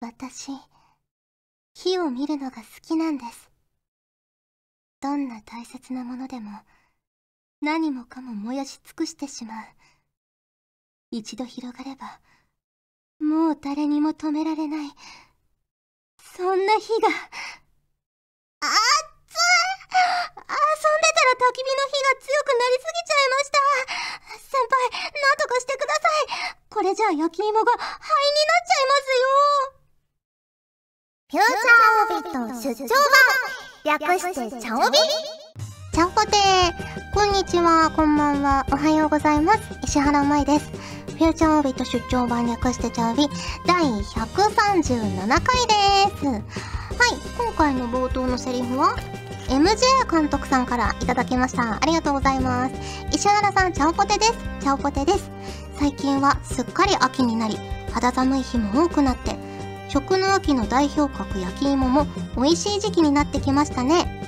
私、火を見るのが好きなんです。どんな大切なものでも、何もかも燃やし尽くしてしまう。一度広がれば、もう誰にも止められない。そんな火が、あっつ遊んでたら焚き火の火が強くなりすぎちゃいました。先輩、なんとかしてください。これじゃあ焼き芋が灰になっちゃいますよ。フューチャーオビット出張版略してチャオビちゃんぽてーこんにちは、こんばんは、おはようございます。石原舞です。フューチャーオビット出張版略してチャオビ第137回です。はい、今回の冒頭のセリフは MJ 監督さんからいただきました。ありがとうございます。石原さん、チャオポテです。チャオポテです。最近はすっかり秋になり、肌寒い日も多くなって、食の秋の代表格焼き芋も美味しい時期になってきましたね。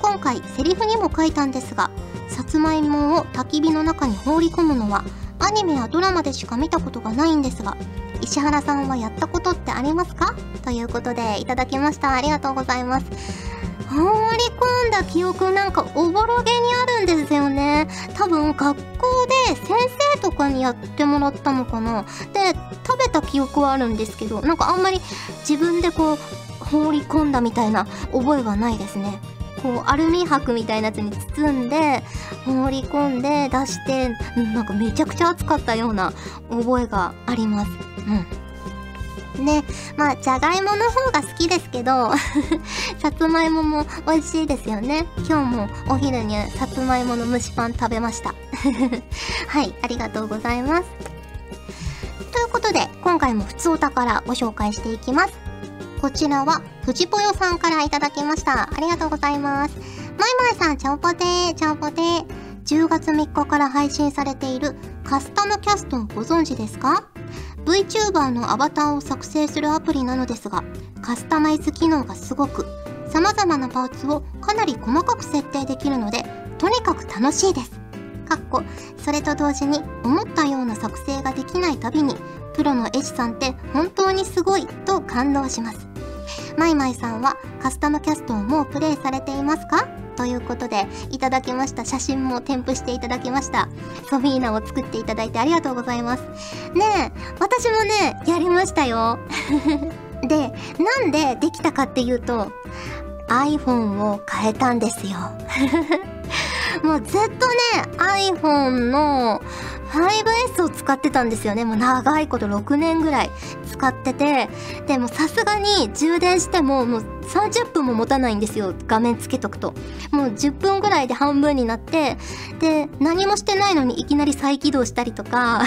今回、セリフにも書いたんですが、さつまいもを焚き火の中に放り込むのは、アニメやドラマでしか見たことがないんですが、石原さんはやったことってありますか？ということでいただきました。ありがとうございます。放り込んだ記憶なんかおぼろげにあるんですよね。多分学校で先生とかにやってもらったのかな。で、食べた記憶はあるんですけど、なんかあんまり自分でこう放り込んだみたいな覚えはないですね。こうアルミ箔みたいなやつに包んで放り込んで出してなんかめちゃくちゃ熱かったような覚えがあります。うん。ね、まあ、じゃがいもの方が好きですけど さつまいもも美味しいですよね。今日もお昼にさつまいもの蒸しパン食べました。はい、ありがとうございます。ということで、今回も普通お宝ご紹介していきます。こちらは、藤ぽよさんからいただきました。ありがとうございます。まいまいさん、ちゃんぽてー、ちゃんぽてー。10月3日から配信されているカスタムキャストをご存知ですか？VTuber のアバターを作成するアプリなのですが、カスタマイズ機能がすごく、様々なパーツをかなり細かく設定できるので、とにかく楽しいです。かっこ、それと同時に思ったような作成ができないたびに、プロの絵師さんって本当にすごいと感動します。マイマイさんはカスタムキャストをもうプレイされていますか？ということで、いただきました写真も添付していただきました。ソフィーナを作っていただいてありがとうございます。ねえ、私もね、やりましたよ。で、なんでできたかっていうと、iPhone を変えたんですよ。もうずっとね、iPhone の 5S を使ってたんですよね。もう長いこと6年ぐらい使ってて、でもさすがに充電してももう30分も持たないんですよ。画面つけとくと。もう10分ぐらいで半分になって、で、何もしてないのにいきなり再起動したりとか、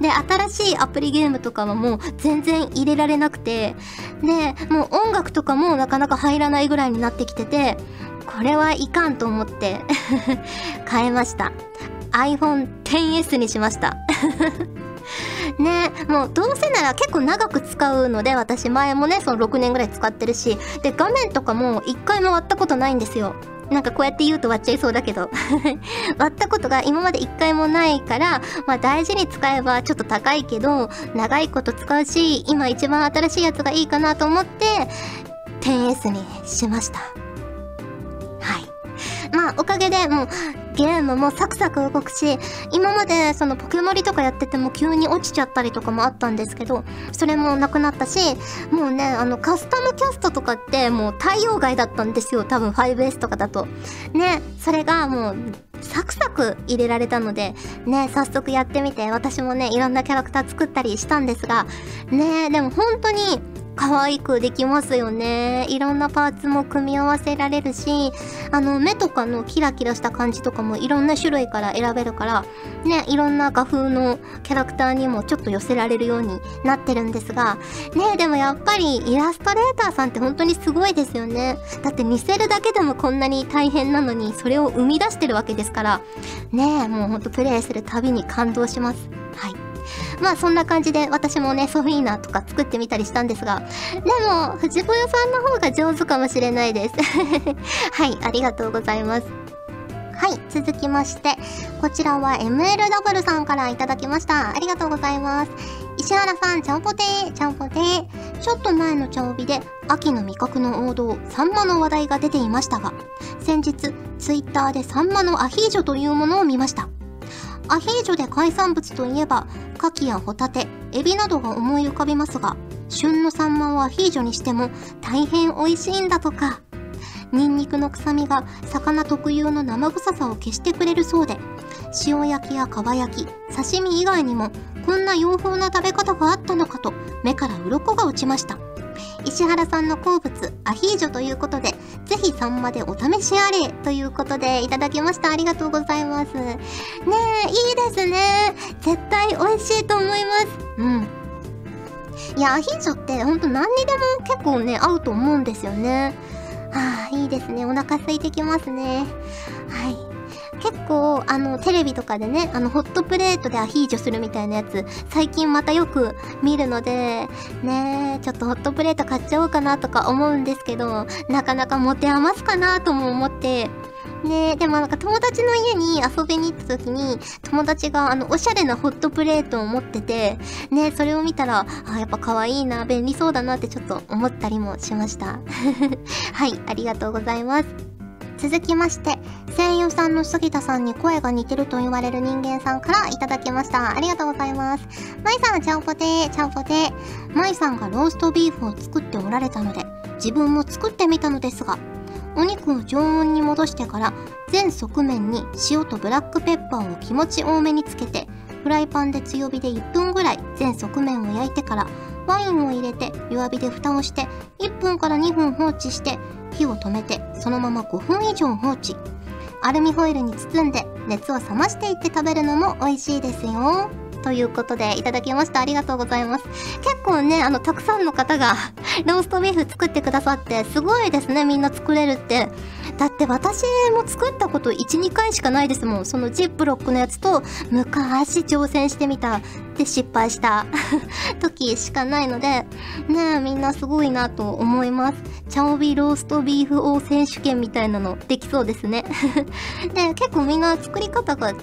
で、新しいアプリゲームとかはもう全然入れられなくて、で、もう音楽とかもなかなか入らないぐらいになってきてて、これはいかんと思って 変えました。iPhone XS にしました。ねもうどうせなら結構長く使うので私前もねその6年ぐらい使ってるしで画面とかも1回も割ったことないんですよ。なんかこうやって言うと割っちゃいそうだけど。割ったことが今まで1回もないからまあ大事に使えばちょっと高いけど長いこと使うし今一番新しいやつがいいかなと思って 10S にしました。まあ、おかげでもう、ゲームもサクサク動くし、今までそのポケモリとかやってても急に落ちちゃったりとかもあったんですけど、それもなくなったし、もうね、あの、カスタムキャストとかってもう対応外だったんですよ。多分 5S とかだと。ね、それがもう、サクサク入れられたので、ね、早速やってみて、私もね、いろんなキャラクター作ったりしたんですが、ね、でも本当に、可愛くできますよね。いろんなパーツも組み合わせられるし、あの、目とかのキラキラした感じとかもいろんな種類から選べるから、ね、いろんな画風のキャラクターにもちょっと寄せられるようになってるんですが、ね、でもやっぱりイラストレーターさんって本当にすごいですよね。だって見せるだけでもこんなに大変なのに、それを生み出してるわけですから、ね、もうほんとプレイするたびに感動します。はい。まあそんな感じで私もね、ソフィーナとか作ってみたりしたんですが、でも、藤ぽよさんの方が上手かもしれないです。はい、ありがとうございます。はい、続きまして、こちらは MLW さんからいただきました。ありがとうございます。石原さん、ちゃんぽてー、ちゃんぽてー。ちょっと前の茶帯で、秋の味覚の王道、サンマの話題が出ていましたが、先日、ツイッターでサンマのアヒージョというものを見ました。アヒージョで海産物といえば、牡蠣やホタテ、エビなどが思い浮かびますが、旬のサンマをアヒージョにしても大変美味しいんだとか。ニンニクの臭みが魚特有の生臭さを消してくれるそうで、塩焼きやかば焼き、刺身以外にもこんな洋風な食べ方があったのかと目から鱗が落ちました。石原さんの好物、アヒージョということで、ぜひサンマでお試しあれということでいただきました。ありがとうございます。ねえ、いいですね。絶対美味しいと思います。うん。いや、アヒージョってほんと何にでも結構ね、合うと思うんですよね。はあ、いいですね。お腹空いてきますね。はい。結構、あの、テレビとかでね、あの、ホットプレートでアヒージョするみたいなやつ、最近またよく見るので、ねちょっとホットプレート買っちゃおうかなとか思うんですけど、なかなか持て余すかなとも思って、ねでもなんか友達の家に遊びに行った時に、友達があの、おしゃれなホットプレートを持ってて、ねそれを見たら、あ、やっぱ可愛いな、便利そうだなってちょっと思ったりもしました。はい、ありがとうございます。続きまして、声優さんの杉田さんに声が似てると言われる人間さんからいただきました。ありがとうございます。まいさん、ちゃんぽてー、ちゃんぽてー。まいさんがローストビーフを作っておられたので、自分も作ってみたのですが、お肉を常温に戻してから全側面に塩とブラックペッパーを気持ち多めにつけてフライパンで強火で1分ぐらい全側面を焼いてからワインを入れて弱火で蓋をして1分から2分放置して火を止めてそのまま5分以上放置。アルミホイルに包んで熱を冷ましていって食べるのも美味しいですよ。ということでいただきました。ありがとうございます。結構ねあのたくさんの方が ローストビーフ作ってくださってすごいですねみんな作れるって。だって私も作ったこと12回しかないですもん。そのジップロックのやつと昔挑戦してみたって失敗した 時しかないのでねえみんなすごいなと思います。チャオビローストビーフ王選手権みたいなのできそうですね。で結構みんな作り方が違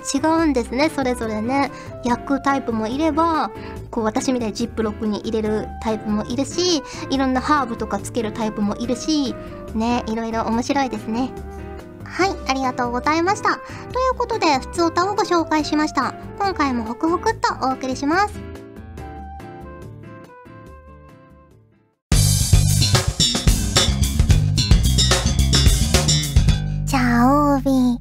うんですねそれぞれね。焼くタイプもいればこう私みたいにジップロックに入れるタイプもいるしいろんなハーブとかつけるタイプもいるしねいろいろ面白いですね。はい、ありがとうございました。ということで、普通歌をご紹介しました。今回もホクホクっとお送りします。チャオビ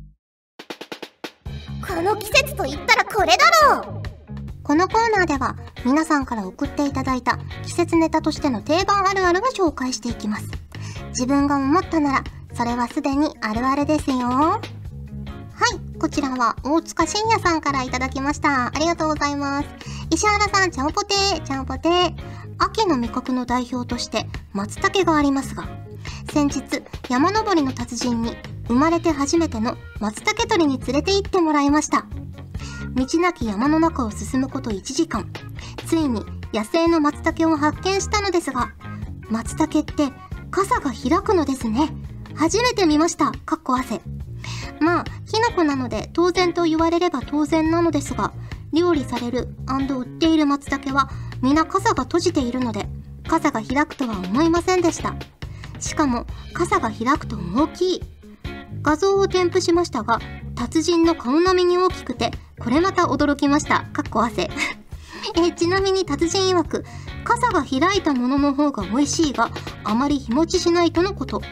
この季節と言ったらこれだろうこのコーナーでは皆さんから送っていただいた季節ネタとしての定番あるあるを紹介していきます。自分が思ったならそれはすでにあるあるですよ。はい、こちらは大塚信也さんからいただきました。ありがとうございます。石原さん、ちゃんぽてー、ちゃんぽてー。秋の味覚の代表として松茸がありますが、先日山登りの達人に生まれて初めての松茸取りに連れて行ってもらいました。道なき山の中を進むこと1時間。ついに野生の松茸を発見したのですが、松茸って傘が開くのですね。初めて見ました。かっこ汗。まあ、キノコなので当然と言われれば当然なのですが、料理される売っている松茸は皆傘が閉じているので、傘が開くとは思いませんでした。しかも、傘が開くと大きい。画像を添付しましたが、達人の顔並みに大きくて、これまた驚きました。かっこ汗。えちなみに達人曰く、傘が開いたものの方が美味しいが、あまり日持ちしないとのこと。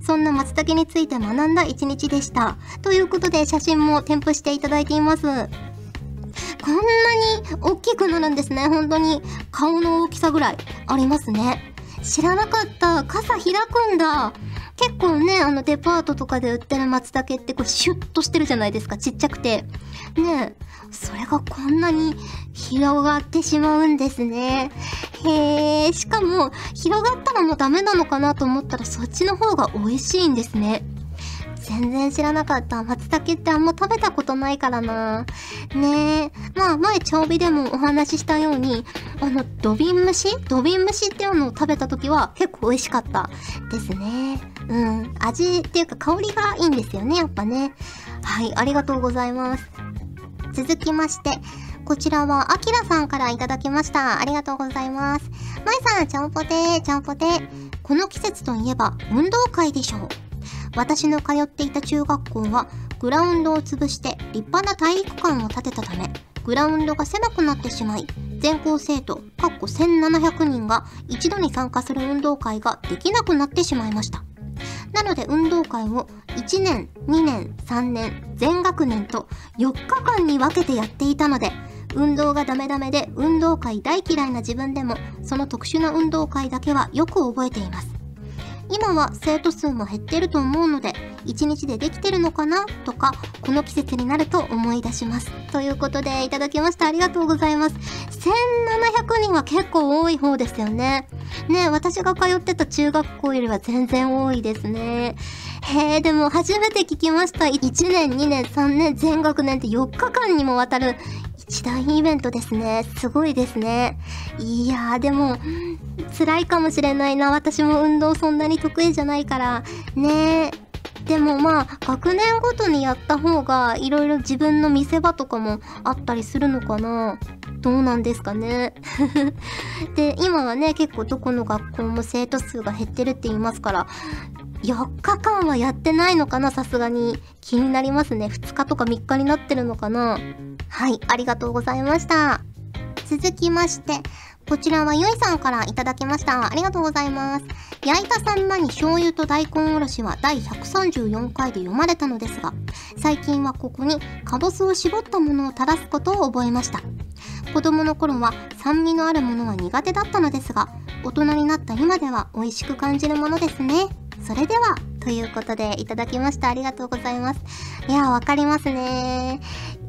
そんな松茸について学んだ一日でした。ということで写真も添付していただいています。こんなに大きくなるんですね。本当に顔の大きさぐらいありますね。知らなかった。傘開くんだ。結構ね、あのデパートとかで売ってる松茸ってこうシュッとしてるじゃないですか。ちっちゃくて。ねえそれがこんなに広がってしまうんですね。へえ、しかも広がったらもうダメなのかなと思ったらそっちの方が美味しいんですね。全然知らなかった。松茸ってあんま食べたことないからな。ねえ。まあ前、調味でもお話ししたように、あの、土瓶蒸し？土瓶蒸しっていうのを食べた時は結構美味しかったですね。うん。味っていうか香りがいいんですよね、やっぱね。はい、ありがとうございます。続きまして、こちらは、あきらさんからいただきました。ありがとうございます。まいさん、ちゃんぽてー、ちゃんぽてー。この季節といえば、運動会でしょう。私の通っていた中学校は、グラウンドを潰して立派な体育館を建てたため、グラウンドが狭くなってしまい、全校生徒、かっこ1700人が一度に参加する運動会ができなくなってしまいました。なので運動会を1年、2年、3年、全学年と4日間に分けてやっていたので、運動がダメダメで運動会大嫌いな自分でも、その特殊な運動会だけはよく覚えています。今は生徒数も減ってると思うので、1日でできてるのかな？とか、この季節になると思い出します。ということで、いただきました。ありがとうございます。1700人は結構多い方ですよね。ね私が通ってた中学校よりは全然多いですね。へえ、でも初めて聞きました。1年、2年、3年、全学年って4日間にもわたる一大イベントですね。すごいですね。いやー、でも、辛いかもしれないな。私も運動そんなに得意じゃないから。ねでもまあ、学年ごとにやった方が、いろいろ自分の見せ場とかもあったりするのかなどうなんですかね。で、今はね、結構どこの学校も生徒数が減ってるって言いますから、4日間はやってないのかなさすがに。気になりますね。2日とか3日になってるのかなはい、ありがとうございました。続きまして、こちらはゆいさんからいただきました。ありがとうございます。焼いたさんまに醤油と大根おろしは第134回で読まれたのですが、最近はここにかぼすを絞ったものを垂らすことを覚えました。子供の頃は酸味のあるものは苦手だったのですが、大人になった今では美味しく感じるものですね。それでは、ということでいただきました。ありがとうございます。いや、わかりますね。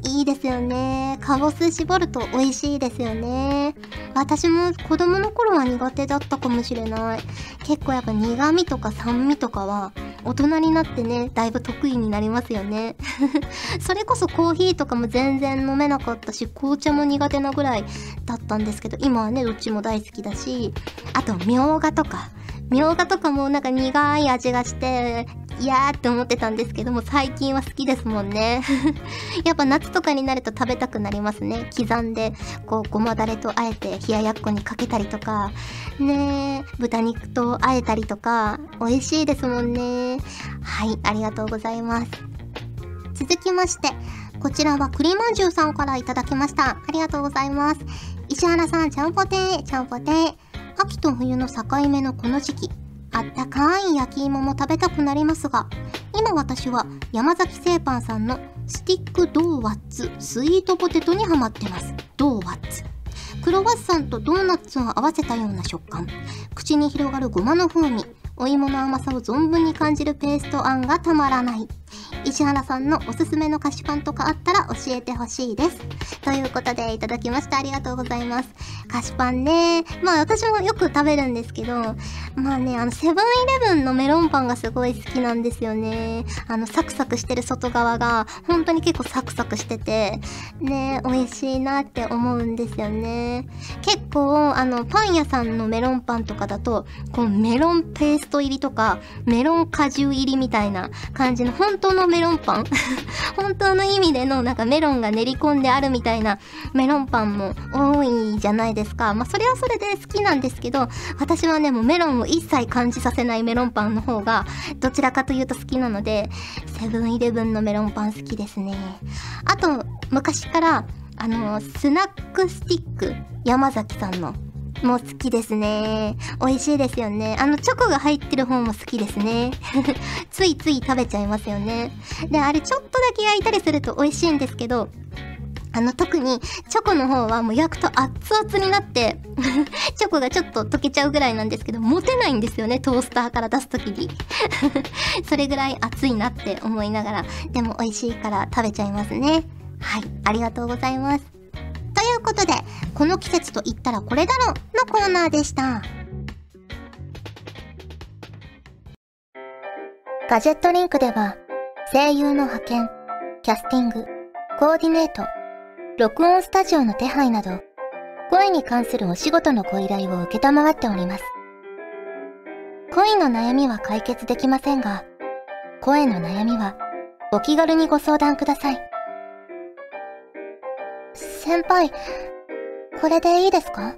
いいですよね。かぼす絞ると美味しいですよね。私も子供の頃は苦手だったかもしれない。結構やっぱ苦味とか酸味とかは大人になってね、だいぶ得意になりますよね。それこそコーヒーとかも全然飲めなかったし、紅茶も苦手なぐらいだったんですけど、今はね、どっちも大好きだし、あと、みょうがとか。みょうがとかもなんか苦い味がして、いやーって思ってたんですけども、最近は好きですもんね。やっぱ夏とかになると食べたくなりますね。刻んで、こう、ごまだれとあえて冷ややっこにかけたりとか、ねー、豚肉とあえたりとか、美味しいですもんね。はい、ありがとうございます。続きまして、こちらは栗まんじゅうさんからいただきました。ありがとうございます。石原さん、ちゃんぽてー、ちゃんぽてー。秋と冬の境目のこの時期、あったかい焼き芋も食べたくなりますが、今私は山崎製パンさんのスティックドーワッツスイートポテトにハマってます。ドーワッツ。クロワッサンとドーナツを合わせたような食感。口に広がるごまの風味。お芋の甘さを存分に感じるペーストあんがたまらない。石原さんのおすすめの菓子パンとかあったら教えてほしいです。ということでいただきました。ありがとうございます。菓子パンね。まあ私もよく食べるんですけど、まあね、あのセブンイレブンのメロンパンがすごい好きなんですよね。あのサクサクしてる外側が本当に結構サクサクしてて、ね、美味しいなって思うんですよね。結構あのパン屋さんのメロンパンとかだと、こうメロンペースト入りとか、メロン果汁入りみたいな感じの本当当のメロンパン 本当の意味でのなんかメロンが練り込んであるみたいなメロンパンも多いじゃないですか。まあそれはそれで好きなんですけど、私はねもうメロンを一切感じさせないメロンパンの方がどちらかというと好きなので、セブンイレブンのメロンパン好きですね。あと、昔から、あの、スナックスティック、山崎さんの。もう好きですね。美味しいですよね。あの、チョコが入ってる方も好きですね。ついつい食べちゃいますよね。で、あれちょっとだけ焼いたりすると美味しいんですけど、あの、特に、チョコの方はもう焼くと熱々になって、チョコがちょっと溶けちゃうぐらいなんですけど、持てないんですよね、トースターから出すときに。それぐらい熱いなって思いながら、でも美味しいから食べちゃいますね。はい、ありがとうございます。ことで、この季節と言ったらこれだろのコーナーでした。ガジェットリンクでは、声優の派遣、キャスティング、コーディネート、録音スタジオの手配など、声に関するお仕事のご依頼を受けたまわっております。恋の悩みは解決できませんが、声の悩みはお気軽にご相談ください。先輩、これでいいですか？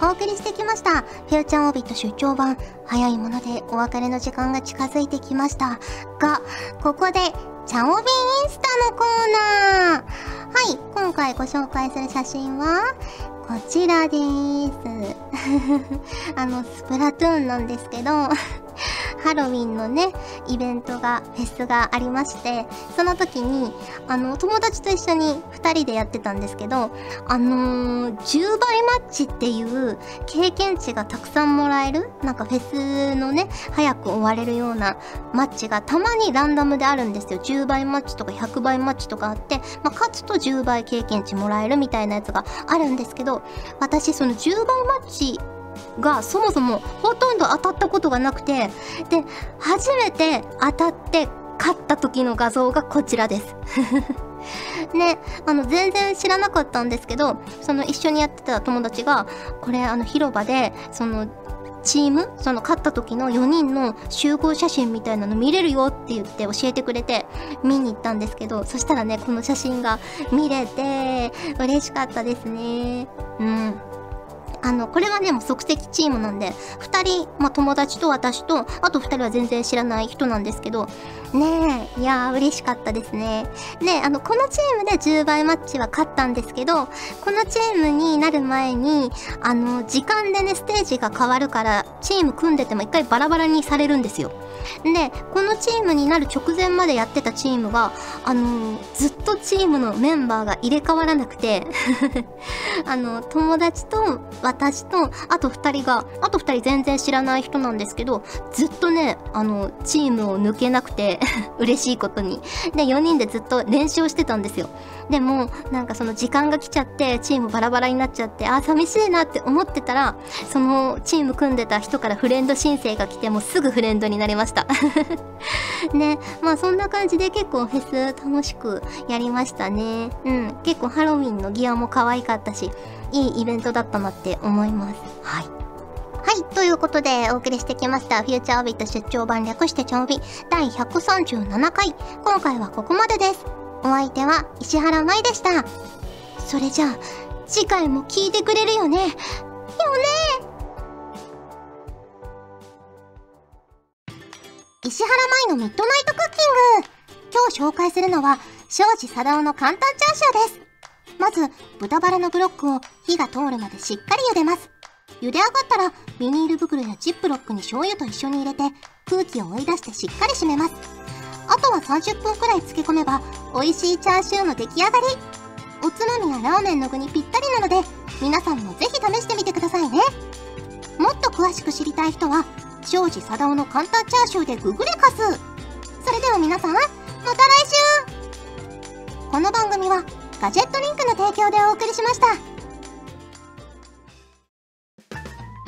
お送りしてきました。フューチャーオービット出張版。早いものでお別れの時間が近づいてきました。が、ここで、チャオビンインスタのコーナー。はい、今回ご紹介する写真は、こちらです。あの、スプラトゥーンなんですけど、ハロウィンのね、イベントが、フェスがありまして、その時に、あの、友達と一緒に2人でやってたんですけど、あのー、10倍マッチっていう経験値がたくさんもらえる、なんかフェスのね、早く終われるようなマッチがたまにランダムであるんですよ。10倍マッチとか100倍マッチとかあって、まあ、勝つと10倍経験値もらえるみたいなやつがあるんですけど、私その10倍マッチがそもそもほとんど当たったことがなくて、で、初めて当たって勝った時の画像がこちらです。ね、あの、全然知らなかったんですけど、その一緒にやってた友達が、これあの広場で、その、チームその勝った時の4人の集合写真みたいなの見れるよって言って教えてくれて見に行ったんですけどそしたらねこの写真が見れて嬉しかったですねうんあの、これはね、もう即席チームなんで、二人、まあ、友達と私と、あと二人は全然知らない人なんですけど、ねえ、いやー、嬉しかったですね。で、あの、このチームで10倍マッチは勝ったんですけど、このチームになる前に、あの、時間でね、ステージが変わるから、チーム組んでても一回バラバラにされるんですよ。で、このチームになる直前までやってたチームが、あのずっとチームのメンバーが入れ替わらなくて、あの、友達と私と、あと二人が、あと二人全然知らない人なんですけど、ずっとね、あの、チームを抜けなくて、嬉しいことに。で、4人でずっと練習をしてたんですよ。でも、なんかその時間が来ちゃって、チームバラバラになっちゃって、あ、寂しいなって思ってたら、そのチーム組んでた人からフレンド申請が来て、もうすぐフレンドになりました。ね、まあそんな感じで結構フェス楽しくやりましたね。うん、結構ハロウィンのギアも可愛かったし、いいイベントだったなって思います。はい。はい。ということで、お送りしてきました、フューチャーオビット出張版略してちょうび第137回。今回はここまでです。お相手は石原舞でした。それじゃあ、次回も聞いてくれるよね。よね石原舞のミッドナイトクッキング今日紹介するのは、庄司貞夫の簡単チャーシューです。まず、豚バラのブロックを火が通るまでしっかり茹でます。茹で上がったら、ビニール袋やジップロックに醤油と一緒に入れて、空気を追い出してしっかり締めます。あとは30分くらい漬け込めば、美味しいチャーシューの出来上がり。おつまみやラーメンの具にぴったりなので、皆さんもぜひ試してみてくださいね。もっと詳しく知りたい人は、庄司貞夫の簡単チャーシューでググレカス。それでは皆さん、また来週この番組は、ガジェットリンクの提供でお送りしました。